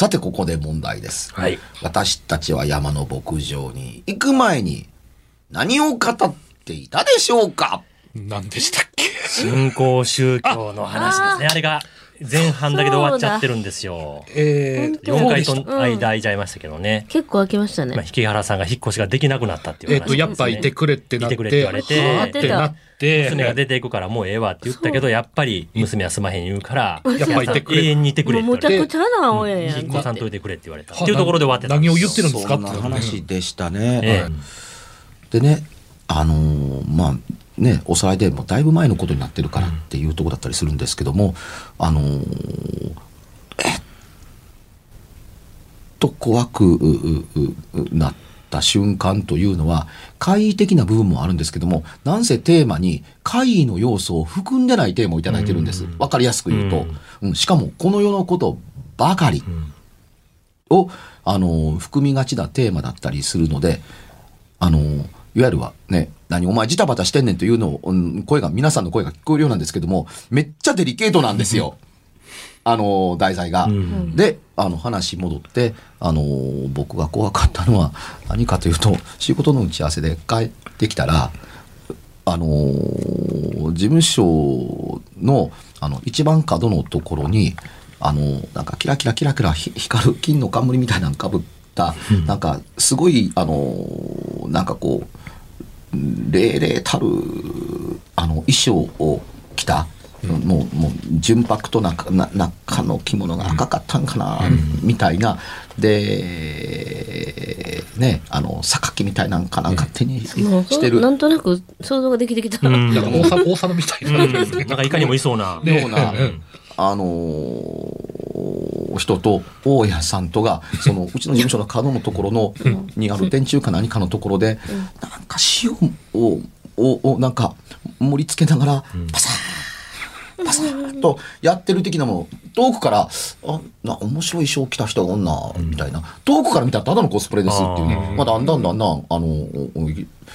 さてここで問題ですはい。私たちは山の牧場に行く前に何を語っていたでしょうか？何でしたっけ？新興宗教の話ですね。あれが前半だけで終わっちゃってるんですよ。えー、4回と間空いちゃいましたけどね。結構開けましたまあ、ね。引原さんが引っ越しができなくなったっていう話えっ、と、やっぱいてくれってなって、いてくれって言われてはあってなって、娘が出ていくからもうええわって言ったけど、やっぱり娘はすまへん言うから、やっぱいてくれ永遠にいてくれって言われて。ちゃくちゃな親やん。引っ越さんといてくれって言われた。はっていうところで終わってた。何を言ってるんですかそんな話でしたね、えでねあのーまあねおさらいでもだいぶ前のことになってるからっていうところだったりするんですけどもあのーえっと怖くうううなった瞬間というのは怪異的な部分もあるんですけどもなんせテーマに怪異の要素を含んでないテーマをいただいてるんです。わかりやすく言うと、うん。しかもこの世のことばかり、を、あの、含みがちなテーマだったりするので、あの、いわゆるはね、何お前ジタバタしてんねんというのを、うん声が、皆さんの声が聞こえるようなんですけども、めっちゃデリケートなんですよ。あの、題材が。んで、あの、話戻って、あの、僕が怖かったのは何かというと、仕事の打ち合わせで帰ってきたら、あのー事務所のあの一番角のところにあのーなんかキラキラキラキラひ光る金の冠みたいなのかぶった、なんかすごいあのーなんかこう霊々たるあの衣装を着た、もうもう純白となんかな中の着物が赤かったんかな、みたいな。でねあの榊みたいなんかなんか手にしてる。なんとなく想像ができてきた。うん。なんか王様王様みたいな。うん。なんかいかにもいそうな。ような、あのー人と大家さんとがそのうちの事務所の角のところの、にある電柱か何かのところで、なんか塩をををなんか盛り付けながらパサーパサーとやってる的なもの遠くからあな面白い衣装着た人がおんなみたいな。遠くから見たらただのコスプレですっていうね。まあ、だんだんだんだんあの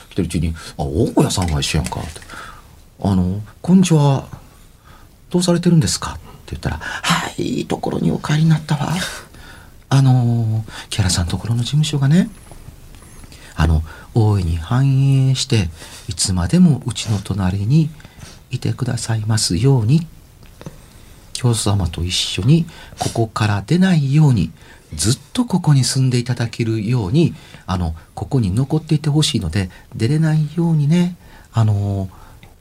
来てるうちに「あ大家さんが一緒やんか」って「あのこんにちは。どうされてるんですか?」って言ったら「はいいいところにお帰りになったわ」あの木原さんのところの事務所がねあの大いに繁栄していつまでもうちの隣にいてくださいますように教祖様と一緒にここから出ないようにずっとここに住んでいただけるようにあのここに残っていてほしいので出れないようにねあの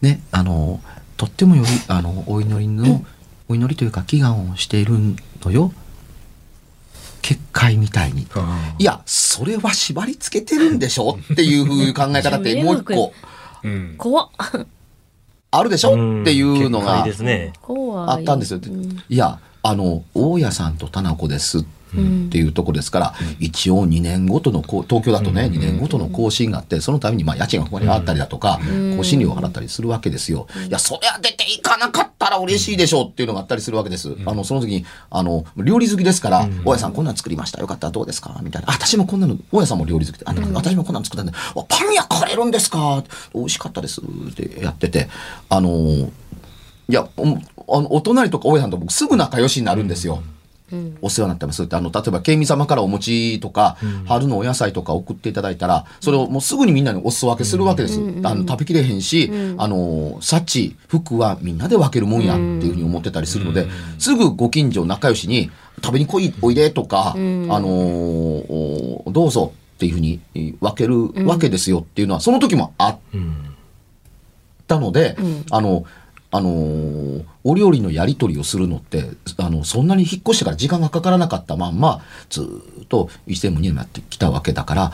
ねあのとってもよりあのお祈りのお祈りというか祈願をしているのよ結界みたいに。いや、それは縛り付けてるんでしょ？っていう考え方って もう一個うん。怖っ。あるでしょ？っていうのが。あったんですよ。うんいや、あの、大家さんと田中ですってっていうとこですから、一応2年ごとのこう東京だとね、2年ごとの更新があってそのためにまあ家賃がここにあったりだとか、更新料を払ったりするわけですよ。いやそりゃ出ていかなかったら嬉しいでしょうっていうのがあったりするわけです。あのその時にあの料理好きですから「大家さんこんなん作りましたよ。かった。らどうですか?」みたいな「あ私もこんなの大家さんも料理好き。であ私もこんなの作ったんであパン焼かれるんですか?」美味しかったです」ってやってて。あのいやおお隣とか大家さんと僕すぐ仲良しになるんですよ。お世話になってますってあの例えば県民様からお餅とか、春のお野菜とか送っていただいたらそれをもうすぐにみんなにお裾分けするわけです、あの食べきれへんし、あの幸福はみんなで分けるもんやっていうふうに思ってたりするので、すぐご近所仲良しに食べに来いおいでとか、あのおどうぞっていうふうに分けるわけですよっていうのはその時もあったので、あのあのーお料理のやり取りをするのってあのそんなに引っ越してから時間がかからなかったまんまずーっと1年も2年もやってきたわけだから、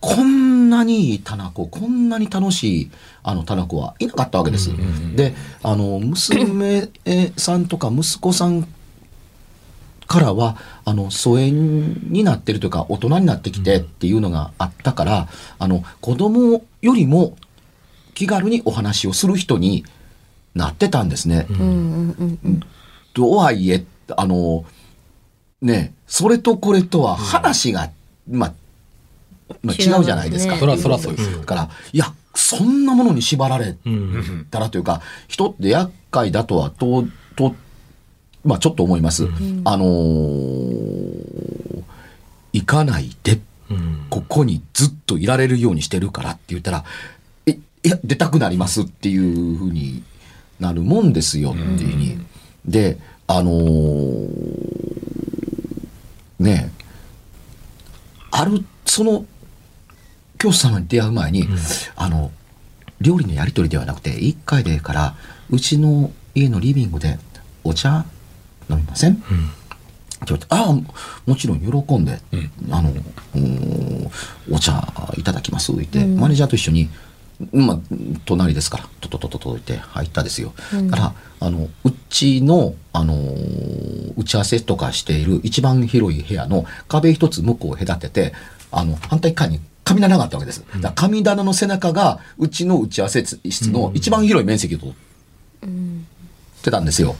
こんなにいいタナコこんなに楽しいあのタナコはいなかったわけです。であの娘さんとか息子さんからはあの疎遠になってるというか大人になってきてっていうのがあったから、あの子供よりも気軽にお話をする人になってたんですね。うん。うんうんうんとはいえあのねそれとこれとは話が、まあ、まあ違うじゃないですか。違そらそらそうですから。いやそんなものに縛られうんたらというか人って厄介だとはとと、まあ、ちょっと思います。あのー行かないで。うん。ここにずっといられるようにしてるからって言ったら「えいや出たくなります」っていうふうになるもんですよっていうふうに。であのーねあるその教師様に出会う前に、あの料理のやり取りではなくて一回でからうちの家のリビングでお茶飲みません、って言われて、ああ、もちろん喜んで、あの、うーんお茶いただきます、言って、マネージャーと一緒に、まあ、隣ですから、とととととって入ったですよ。だから、あの、うちの、あのー打ち合わせとかしている一番広い部屋の壁一つ向こうを隔てて、あの、反対側に神棚があったわけです。だから神棚の背中が、うちの打ち合わせ室の一番広い面積を取ってたんですよ。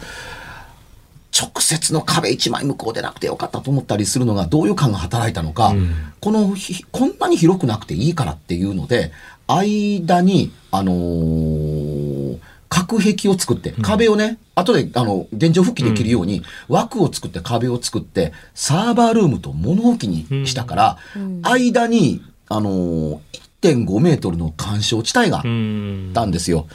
直接の壁一枚向こうでなくてよかったと思ったりするのがどういう感が働いたのか、このひこんなに広くなくていいからっていうので間にあのー隔壁を作って壁をね、後であの現状復帰できるように枠を作って壁を作ってサーバールームと物置にしたから、間にあのー1.5メートルの干渉地帯がうんたんですよ。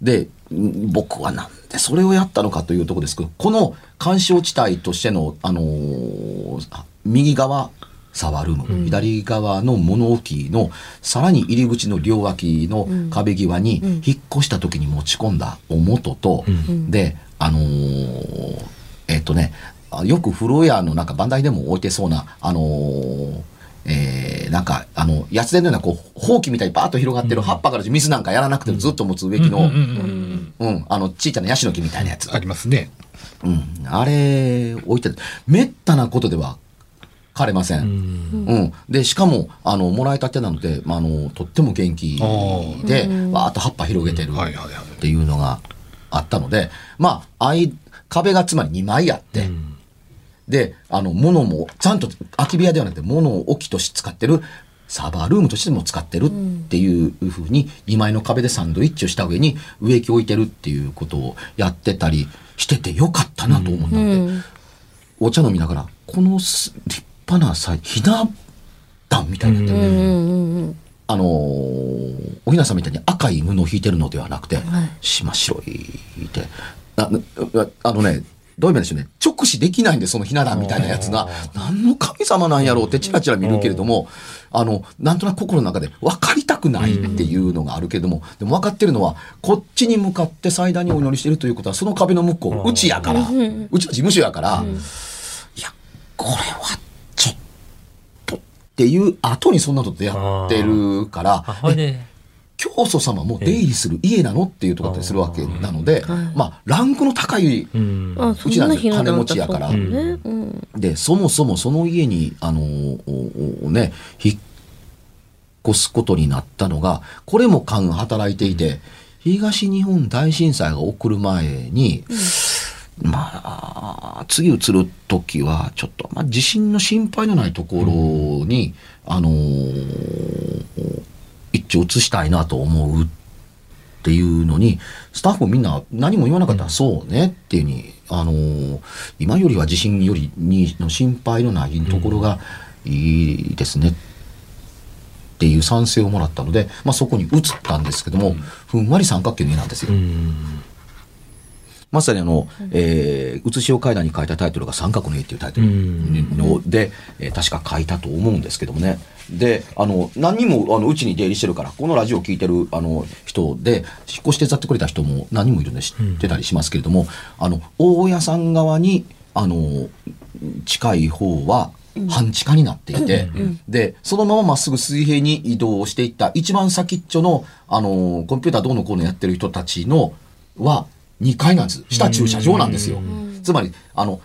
でん。僕はなんでそれをやったのかというところですけどこの干渉地帯としての、あのーあ右側サワールーム、左側の物置のさらに入り口の両脇の壁際に引っ越した時に持ち込んだお元と、であのーえっ、とねあよく風呂屋のなんか番台でも置いてそうなあのーえーなんか、あの、ヤツデのような、こう、ほうきみたいにバーッと広がってる葉っぱから水なんかやらなくてもずっと持つ植木の、うん、あの、ちいちゃなヤシの木みたいなやつ。ありますね。うん、あれ、置いてる。めったなことでは枯れません。うん。で、しかも、あの、もらいたてなので、まあ、あの、とっても元気で、わーっと葉っぱ広げてるはいはいはいっていうのがあったので、まあ、あい、壁がつまり2枚あって、で、あの、物も、ちゃんと空き部屋ではなくて、物を置きとして使ってる、サーバールームとしても使ってるっていうふうに、2枚の壁でサンドイッチをした上に植木を置いてるっていうことをやってたりしててよかったなと思ったので、お茶飲みながら、このす立派なさ、ひな壇みたいになってる、あのーおひなさんみたいに赤い布を引いてるのではなくて、しま白いで、あああのね、どういう意味でしょうね。直視できないんで、そのひな壇みたいなやつが、何の神様なんやろうってチラチラ見るけれども、あの、なんとなく心の中で分かりたくないっていうのがあるけれども、でも分かってるのは、こっちに向かって祭壇にお祈りしてるということは、その壁の向こう、うちやから、うちの事務所やから、いや、これはちょっとっていう後にそんなことやってるから、教祖様も出入りする家なのっていうところだったりするわけなので、まあランクの高いうちなん。てんな日な金持ちやから。でそもそもその家にあのね引っ越すことになったのがこれも勘が働いていて東日本大震災が起こる前に、まあ次移る時はちょっと、まあ、地震の心配のないところに、あの一応移したいなと思うっていうのにスタッフみんな何も言わなかったら、そうねっていうふうに、あの今よりは地震よりにの心配のないところがいいですねっていう賛成をもらったので、まあ、そこに移ったんですけども、ふんわり三角形の家なんですよ。うんまさにあの、えー、写しを階段に書いたタイトルが三角の家っていうタイトルので、えー確か書いたと思うんですけどもね。で、あの、何人も、あの、うちに出入りしてるから、このラジオを聞いてる、あの、人で、引っ越し手伝ってくれた人も何人もいるんで知ってたりしますけれども、あの、大家さん側に、あの、近い方は、半地下になっていて、で、そのまままっすぐ水平に移動していった、一番先っちょの、あの、コンピューターどうのこうのやってる人たちの、は、2階なんです。下駐車場なんですよ。つまり、あの、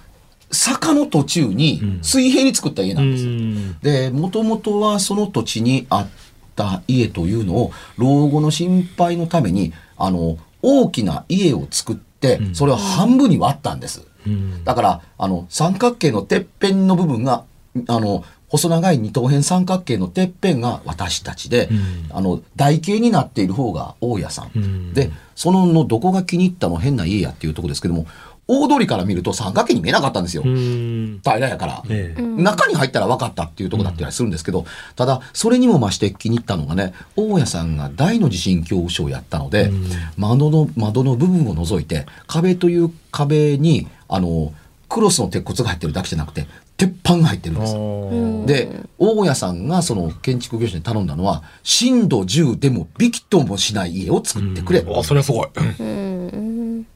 坂の途中に水平に作った家なんです。うんで、もともとはその土地にあった家というのを、老後の心配のために、あの、大きな家を作って、それを半分に割ったんです。うんだから、あの、三角形のてっぺんの部分が、あの、細長い二等辺三角形のてっぺんが私たちで、あの、台形になっている方が大家さん。んで、そののどこが気に入ったの変な家やっていうところですけども、大通りから見ると三角形に見えなかったんですよ。うん平らやから。ええ中に入ったら分かったっていうところだったりするんですけど、ただ、それにも増して気に入ったのがね、大家さんが大の地震恐怖症をやったので、窓の、窓の部分を除いて、壁という壁に、あの、クロスの鉄骨が入ってるだけじゃなくて、鉄板が入ってるんです。で、大家さんがその建築業者に頼んだのは、震度10でもびきともしない家を作ってくれ。あ、それはすごい。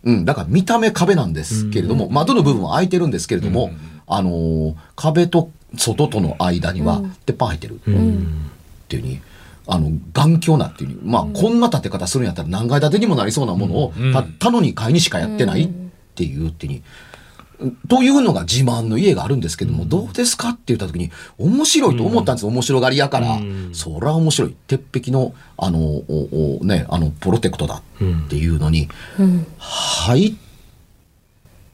うん、だから見た目壁なんですけれども、窓の部分は開いてるんですけれども、あのー壁と外との間には鉄板入ってる。っていうふうに、あの、頑強なっていうふうに、まあ、こんな建て方するんやったら何階建てにもなりそうなものを、たったの2階にしかやってないっていうっていうふうに、というのが自慢の家があるんですけども、どうですかって言った時に、面白いと思ったんです、面白がりやから。そりゃ面白い。鉄壁の、あの、おおね、あの、プロテクトだっていうのに、入っ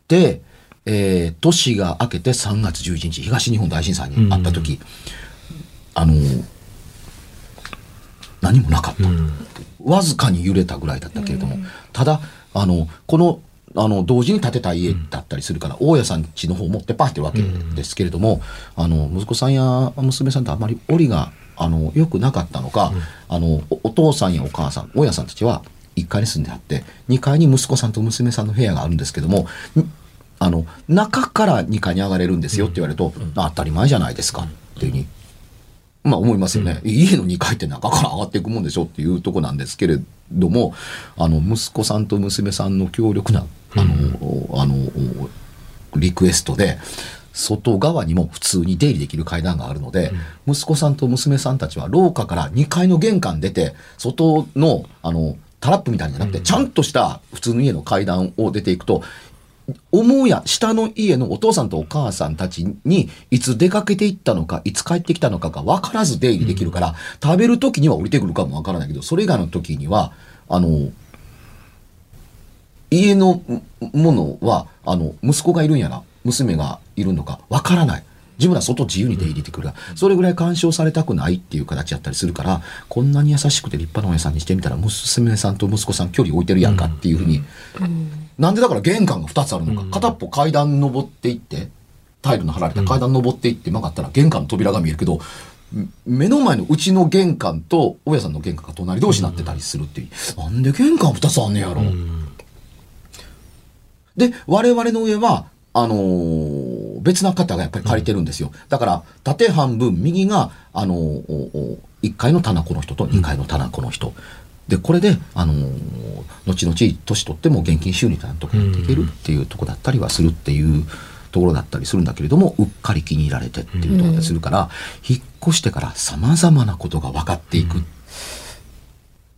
て、えー年が明けて3月11日、東日本大震災にあった時、あの、何もなかった。わずかに揺れたぐらいだったけれども、ただ、あの、この、あの、同時に建てた家だったりするから、大家さん家の方持ってパーってるわけですけれども、あの、息子さんや娘さんとあまり折りが、あの、良くなかったのか、あの、おお父さんやお母さん、大家さんたちは1階に住んであって、2階に息子さんと娘さんの部屋があるんですけども、んあの、中から2階に上がれるんですよって言われると、あ当たり前じゃないですかっていうふうにまあ思いますよね。家の2階って中から上がっていくもんでしょっていうとこなんですけれども、あの、息子さんと娘さんの強力な、あの、あの、リクエストで、外側にも普通に出入りできる階段があるので、息子さんと娘さんたちは廊下から2階の玄関出て、外の、あの、タラップみたいにじゃなくて、ちゃんとした普通の家の階段を出ていくと、母や下の家のお父さんとお母さんたちにいつ出かけていったのかいつ帰ってきたのかが分からず出入りできるから、食べる時には降りてくるかも分からないけどそれ以外の時にはあの家のものはあの息子がいるんやな娘がいるのか分からない。自分ら外自由に出入りできるからそれぐらい干渉されたくないっていう形やったりするからこんなに優しくて立派なお親さんにしてみたら娘さんと息子さん距離置いてるやんかっていうふうに、なんでだから玄関が2つあるのか、片っぽ階段登っていってタイルの張られた階段登っていって曲がったら玄関の扉が見えるけど、ん目の前のうちの玄関と大家さんの玄関が隣同士になってたりするっていう、なんで玄関2つあんねやろ、で我々の上はあのー別な方がやっぱり借りてるんですよ。だから、縦半分、右が、あのーおお1階の棚子の人と2階の棚子の人。で、これで、あのー後々、年取っても現金収入なんとかやっていけるっていうとこだったりはするっていうところだったりするんだけれども、うっかり気に入られてっていうところだったりするから、引っ越してから様々なことが分かっていく。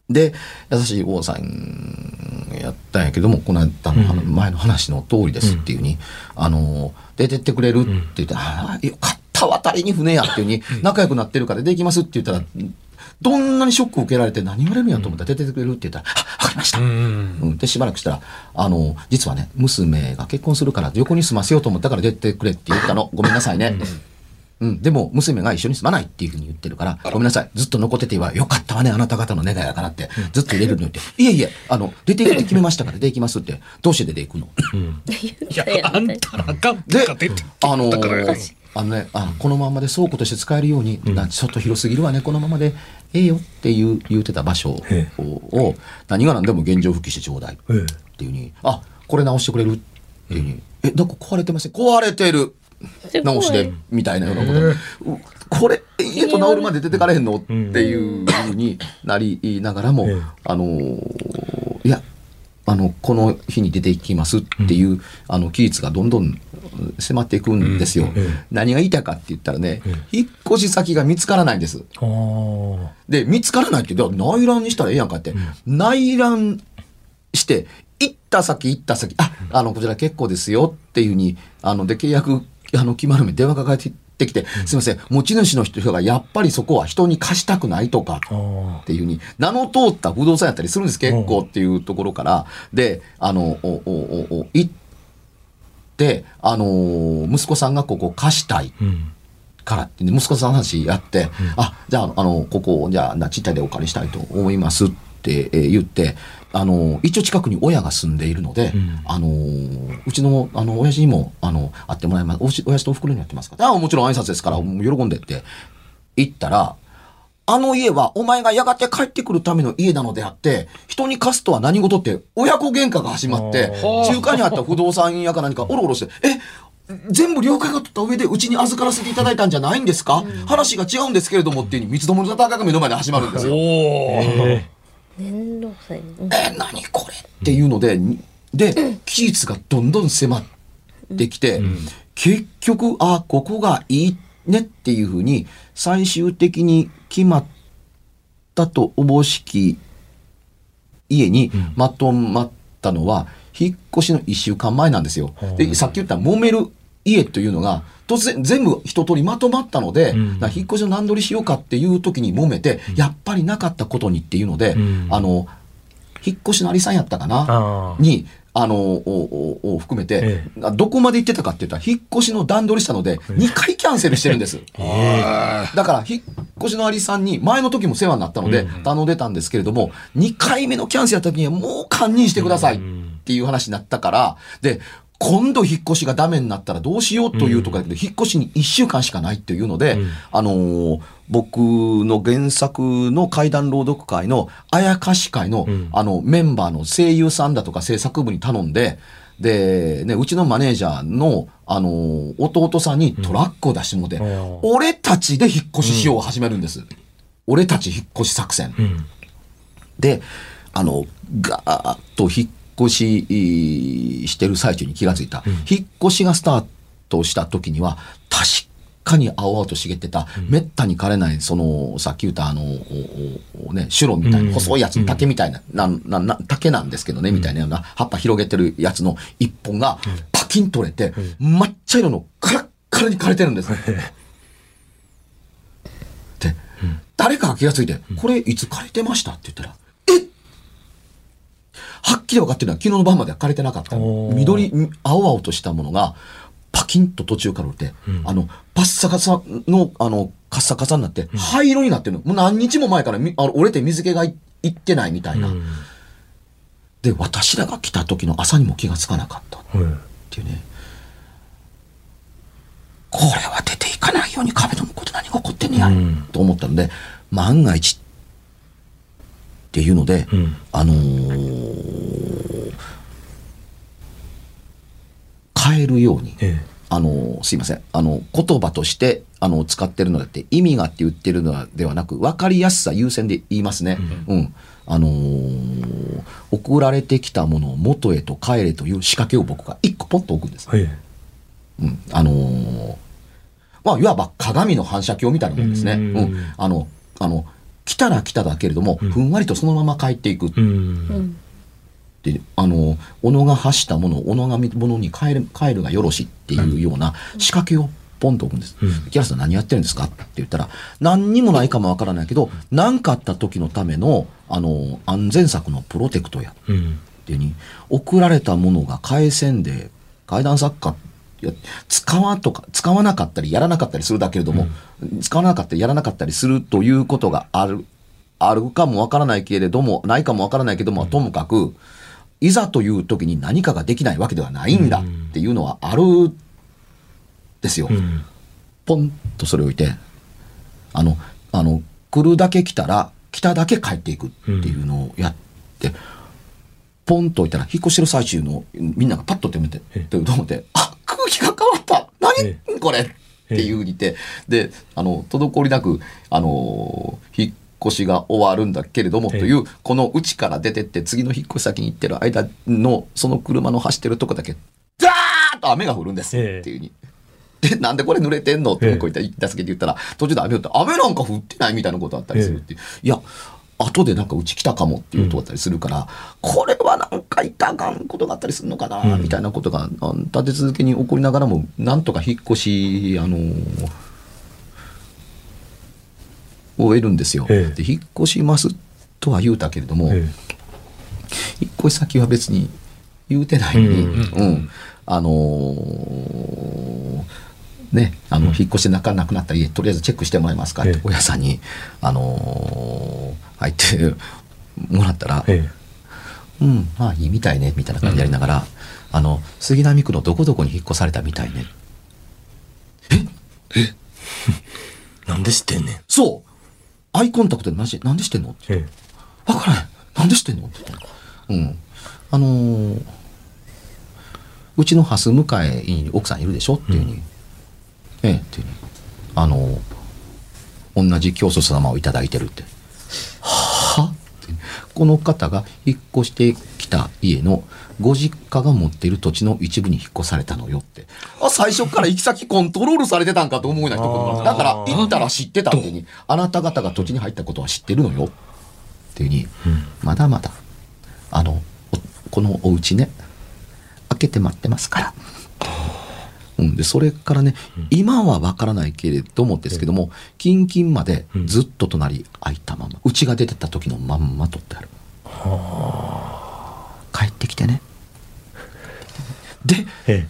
で優しい王さんやったんやけどもこの間の前の話の通りですっていうふうに、あの出てってくれるって言って「ああよかった渡りに船や」っていうふうに 仲良くなってるからできますって言ったらどんなにショックを受けられて何言われるんやと思ったら出てってくれるって言ったら「あわかりました」うんうん、でしばらくしたらあの実はね娘が結婚するから横に住ませようと思ったから出てくれって言ったの。ごめんなさいね。うん、でも娘が一緒に住まないっていうふうに言ってるから、ごめんなさい、ずっと残っててはよかったわね、あなた方の願いやからって、ずっと入れるのにって、いえいえ、あの、出て行くって決めましたから出て行きますって、どうして出て行くの？いや、あんたらが、でが出てあのだからーあのね、あのこのままで倉庫として使えるように、なちょっと広すぎるわね、このままでええよっていう言うてた場所を何が何でも現状復帰してちょうだいええっていうふうに、あこれ直してくれるっていうふうに、え、どこ壊れてません？壊れてる直しでみたいなようなこと、うこれ家と治るまで出てかれへんの？っていうふうになりながらも、ええあのーいやあのこの日に出ていきますっていう、あの期日がどんどん迫っていくんですよ。ええ何が言いたいかって言ったらね、引っ越し先が見つからないんです。で見つからないって内覧にしたらええやんかって、内覧して行った先行った先。ああのこちら結構ですよっていうふうにあので契約あの決まる前電話がかかってきて、すいません持ち主の人がやっぱりそこは人に貸したくないとか。っていうふうに名の通った不動産やったりするんです結構っていうところからであのおおおお行ってあの息子さんがここ貸したいうん。からって、ね、息子さんの話やって、あじゃああのここじゃあなちっちゃいでお借りしたいと思いますって、えー言ってあの一応近くに親が住んでいるので、ん。あのうちのあの親父にもあの会ってもらいます。おし親父とおふくろにやってますから。あもちろん挨拶ですからもう喜んでって。言ったらあの家はお前がやがて帰ってくるための家なのであって、人に貸すとは何事って親子喧嘩が始まって、ー。中間にあった不動産屋か何かおろおろして、え、全部了解が取った上でうちに預からせていただいたんじゃないんですか、話が違うんですけれどもっていう三つどもの戦いが目の前で始まるんですよ。おー面倒くさいね。うんえ、何これっていうので、にで、期日がどんどん迫ってきて、結局、あ、ここがいいねっていうふうに、最終的に決まったとおぼしき家にまとまったのは、引っ越しの1週間前なんですよ。で、さっき言った揉める家というのが、突然全部一通りまとまったので、ん。だから引っ越しの何取りしようかっていう時に揉めて、やっぱりなかったことにっていうので、ん。あの、引っ越しのありさんやったかな？に、あの、おおお含めてえ、あどこまで行ってたかって言ったら、引っ越しの段取りしたので、2回キャンセルしてるんです。あ だから、引っ越しのありさんに、前の時も世話になったので、頼んでたんですけれども、2回目のキャンセルやった時には、もう堪忍してくださいっていう話になったから、で、今度引っ越しがダメになったらどうしようというとかだけど、引っ越しに1週間しかないっていうので、あのー僕の原作の怪談朗読会のあやかし会の、あのメンバーの声優さんだとか制作部に頼んで、で、ね、うちのマネージャーの、あのー弟さんにトラックを出してもらって、うん俺たちで引っ越ししようを始めるんです。俺たち引っ越し作戦。うん。で、あの、ガーッと引っ越しいしてる最中に気がついた。引っ越しがスタートした時には、確かに青々と茂ってた、めったに枯れない、その、さっき言ったあの、ね、シュロみたいな、うん。細いやつ、竹みたいな、なんなな竹なんですけどね、みたいなような、葉っぱ広げてるやつの一本が、パキン取れて、真っ茶色のカラッカラに枯れてるんです。で、誰かが気がついて、これいつ枯れてました？って言ったら、きり分かってるのは昨日の晩までは枯れてなかった緑青々としたものがパキンと途中から折れて、あのパッサカサのあのカッサカサになって灰色になってるの。もう何日も前からみあの折れて水気がいいってないみたいな、で私らが来た時の朝にも気がつかなかったっうんていうね。これは出ていかないように壁の向こうで何が起こってんねや、うん。と思ったので万が一っていうので、うん。あのー変えるように、えあのーすいません。あの言葉としてあの使ってるのだって意味がって言ってるのではなく分かりやすさ優先で言いますね。うん、あのー送られてきたものを元へと帰れという仕掛けを僕が一個ポンと置くんです。ええ。うん、あのーまあ、いわば鏡の反射鏡みたいなもんですね。ううんん、あの、あの、来たら来ただけれども、ふんわりとそのまま帰っていくっうん。て、あの、小野が発したものを小野がものに帰る、帰るがよろしっていうような仕掛けをポンと置くんです。うん木原さん何やってるんですか？って言ったら、何にもないかもわからないけど、何かあった時のための、あの、安全策のプロテクトや。うん。ってに送られたものが返せんで階段作家いや使わんとか使わなかったりやらなかったりするだけれども、使わなかったりやらなかったりするということがあるあるかもわからないけれどもないかもわからないけども、ともかくいざという時に何かができないわけではないんだっていうのはあるですよ。うん。ポンとそれを置いてあのあの来るだけ来たら来ただけ帰っていくっていうのをやって、ポンと置いたら引っ越してる最中のみんながパッと手めてえと思って「あ空気が変わった。何、えこれ!」っていうふうに言って。であの滞りなくあの引っ越しが終わるんだけれども、ええ。というこの家から出てって次の引っ越し先に行ってる間のその車の走ってるとこだけザーッと雨が降るんですええっていうふうに。で、なんでこれ濡れてんの？ってええ。こう言ったら、助けて言ったら、途中で雨降って、雨なんか降ってないみたいなことあったりするっていう。いや、後でなんかうち来たかもっていうとこあったりするから、これはなんかいたがんことがあったりするのかな、うん。みたいなことがあ立て続けに起こりながらも、なんとか引っ越し、あのーを得るんですよ。ええ。で、引っ越しますとは言うたけれども、え引っ越し先は別に言うてないのに、うんうんあのーね、あの、引っ越して中なくなった家、とりあえずチェックしてもらえますかってええ、大家さんに、あのー入ってもらったら、ええうん、まあいいみたいね、みたいな感じでやりながら、あの、杉並区のどこどこに引っ越されたみたいね。え？なんで知ってんねん。そうアイコンタクトでマジで、なんでしてんの？ってえわからない。なんでしてんの？ってうん。あのーうちのハス向かいに奥さんいるでしょ？っていうふうに。ええ、っていうふうに。あのー同じ教祖様をいただいてるって。はこの方が引っ越してきた家のご実家が持っている土地の一部に引っ越されたのよって。あ、最初から行き先コントロールされてたんかと思うような一言なんですだから行ったら知ってたってに、あなた方が土地に入ったことは知ってるのよ。っていうふうに、まだまだ、あの、おこのお家ね、開けて待ってますから。うん、でそれからね、今はわからないけれどもですけども、近々までずっと隣開いたまま、うちが出てった時のまんま取ってある。帰ってきてね。で、え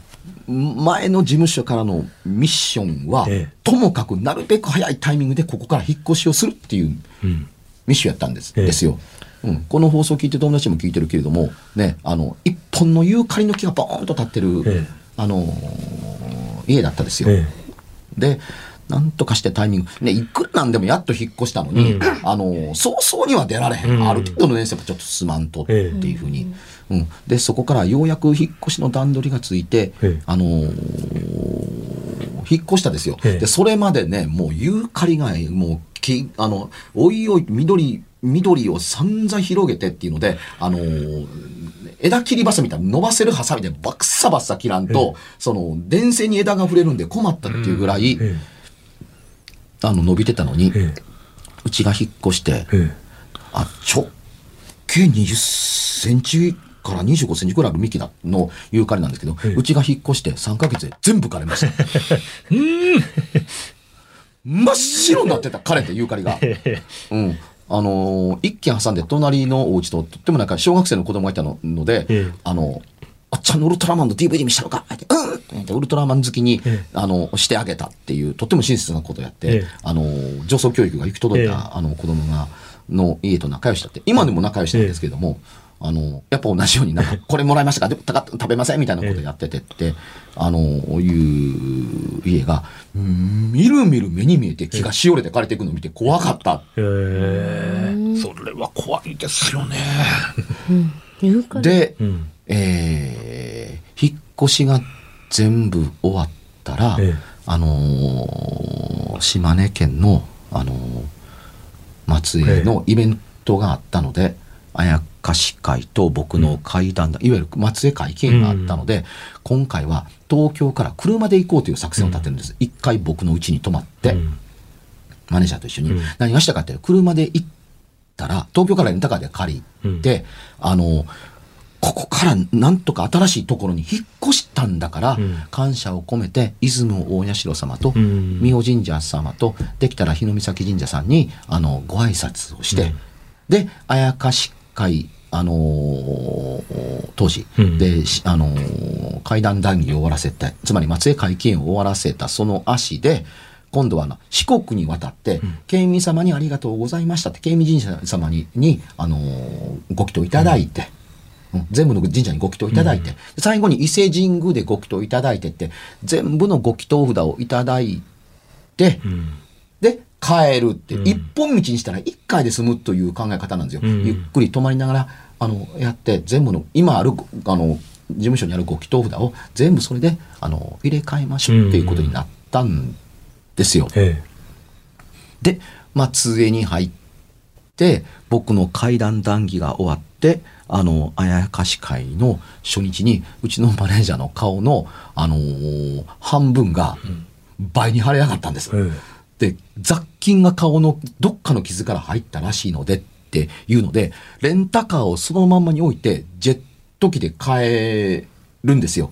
前の事務所からのミッションは、ええ。ともかくなるべく早いタイミングでここから引っ越しをするっていううん。ミッションやったんです,、ええ。ですよ。うん、この放送聞いて友達も聞いてるけれども、ね、あの、一本のユーカリの木がボーンと立ってる、ええあのー家だったですよ。えで、なんとかしてタイミング、ね、いくらなんでもやっと引っ越したのに、うんあのー早々には出られへん。うんある程度の年数やっぱちょっとすまんとってええいうふうに。うん。で、そこからようやく引っ越しの段取りがついて、ええあのー引っ越したですよ。ええで、それまでね、もうユーカリが、もう、き、あの、おいおい、緑、緑を散々広げてっていうので、あのー枝切りバサミみたいな伸ばせるハサミでバッサバッサ切らんと、その、電線に枝が触れるんで困ったっていうぐらい、えあの、伸びてたのに、えうちが引っ越して、えあ、直径20センチから25センチぐらいある幹だのユーカリなんですけど、ええ。うちが引っ越して3ヶ月で全部枯れました。真っ白になってた、枯れてユーカリが。うん。あのー一軒挟んで隣のお家ととってもなんか小学生の子供がいたのので、ええ。あの、あっちゃんのウルトラマンの DVD 見したのかってうんってウルトラマン好きに、ええ。あの、してあげたっていう、とっても親切なことをやって、ええ。あの、上層教育が行き届いた、ええ。あの、子供が、の家と仲良しだって、今でも仲良しなんですけれども、あの、やっぱ同じようになんか、これもらいましたか？でたか食べません？みたいなことやっててって、あの、いう家が、うんみるみる目に見えて木がしおれて枯れていくのを見て怖かった。え。えそれは怖いですよね。で、うん。えー引っ越しが全部終わったら、ええ。あのー島根県の、あのー松江のイベントがあったので、あやかし会と僕の会談だ、いわゆる松江会見があったので、今回は東京から車で行こうという作戦を立てるんです。一回僕の家に泊まって、うん。マネージャーと一緒に、何がしたかって車で行ったら東京からレンタカーで借りて、あのここからなんとか新しいところに引っ越したんだから、感謝を込めて出雲大社様とん。美保神社様とできたら日の岬神社さんにあのご挨拶をして、であやかし会あのー当時、うん。でしあのー会談談義を終わらせてつまり松江会見を終わらせたその足で今度は四国に渡って、慶美様にありがとうございましたって慶美神社様にに、あのーご祈祷いただいて、うん。全部の神社にご祈祷いただいて、最後に伊勢神宮でご祈祷いただいてって全部のご祈祷札をいただいて、で帰るって、一本道にしたら一回で済むという考え方なんですよ、ん。ゆっくり止まりながらあのやって全部の今あるあの事務所にあるご祈祷札を全部それであの入れ替えましょうっていうことになったんですよ。えで松江に入って僕の会談談義が終わってあのあやかし会の初日にうちのマネージャーの顔の、あのー半分が倍に腫れ上がったんです。えで雑菌が顔のどっかの傷から入ったらしいのでっていうのでレンタカーをそのまんまに置いてジェット機で帰るんですよ。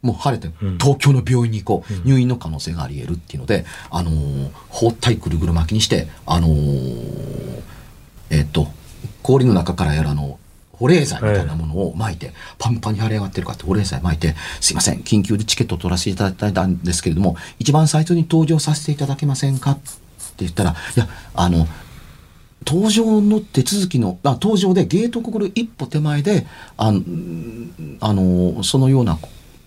もう晴れて東京の病院に行こう、入院の可能性があり得るっていうので、あのー包帯ぐるぐる巻きにしてあのーえっ、と氷の中からやるあの保冷剤みたいなものを巻いて、パンパンに腫れ上がってるからって保冷剤巻いて、すいません、緊急でチケットを取らせていただいたんですけれども、一番最初に登場させていただけませんかって言ったら、いや、あの、登場の手続きの、あ登場でゲートくぐる一歩手前で、あの、あのそのような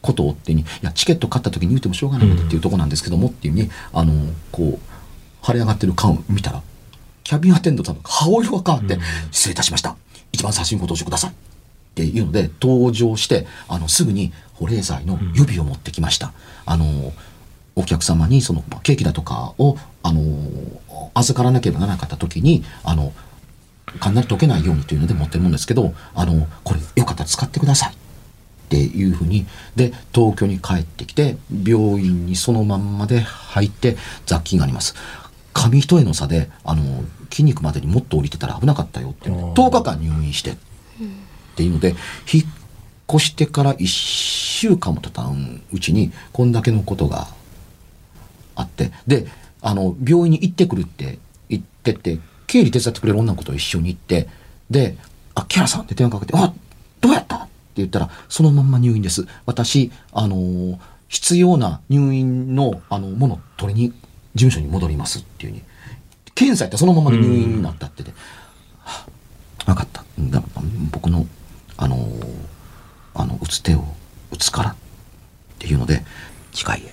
ことをっていうに、いや、チケット買った時に言うてもしょうがないっていうところなんですけどもっていうに、あの、こう、腫れ上がってる缶を見たら、キャビンアテンドさんの顔色が変わって、失礼いたしました。一番最初にご登場ください。っていうので、登場して、あの、すぐに保冷剤の指を持ってきました。あの、お客様にそのまあケーキだとかを、あの、預からなければならなかった時に、あの、かなり溶けないようにというので持ってるんですけど、あの、これよかったら使ってください。っていうふうにで東京に帰ってきて病院にそのまんまで入って雑菌があります。紙一重の差であの筋肉までにもっと降りてたら危なかったよって。いうので10日間入院して。っていうので引っ越してから1週間も経たんうちにこんだけのことがあって。であの病院に行ってくるって言ってて経理手伝ってくれる女の子と一緒に行ってで「あ木原さん」って電話かけて「あどうやった?」って言ったらそのまんま入院です。私あの必要な入院のあのもの取りに事務所に戻ります。っていうふうに。検査やったらそのままで入院になったってて、はあ分かった。だ僕のあのあの打つ手を打つからっていうので近いへ。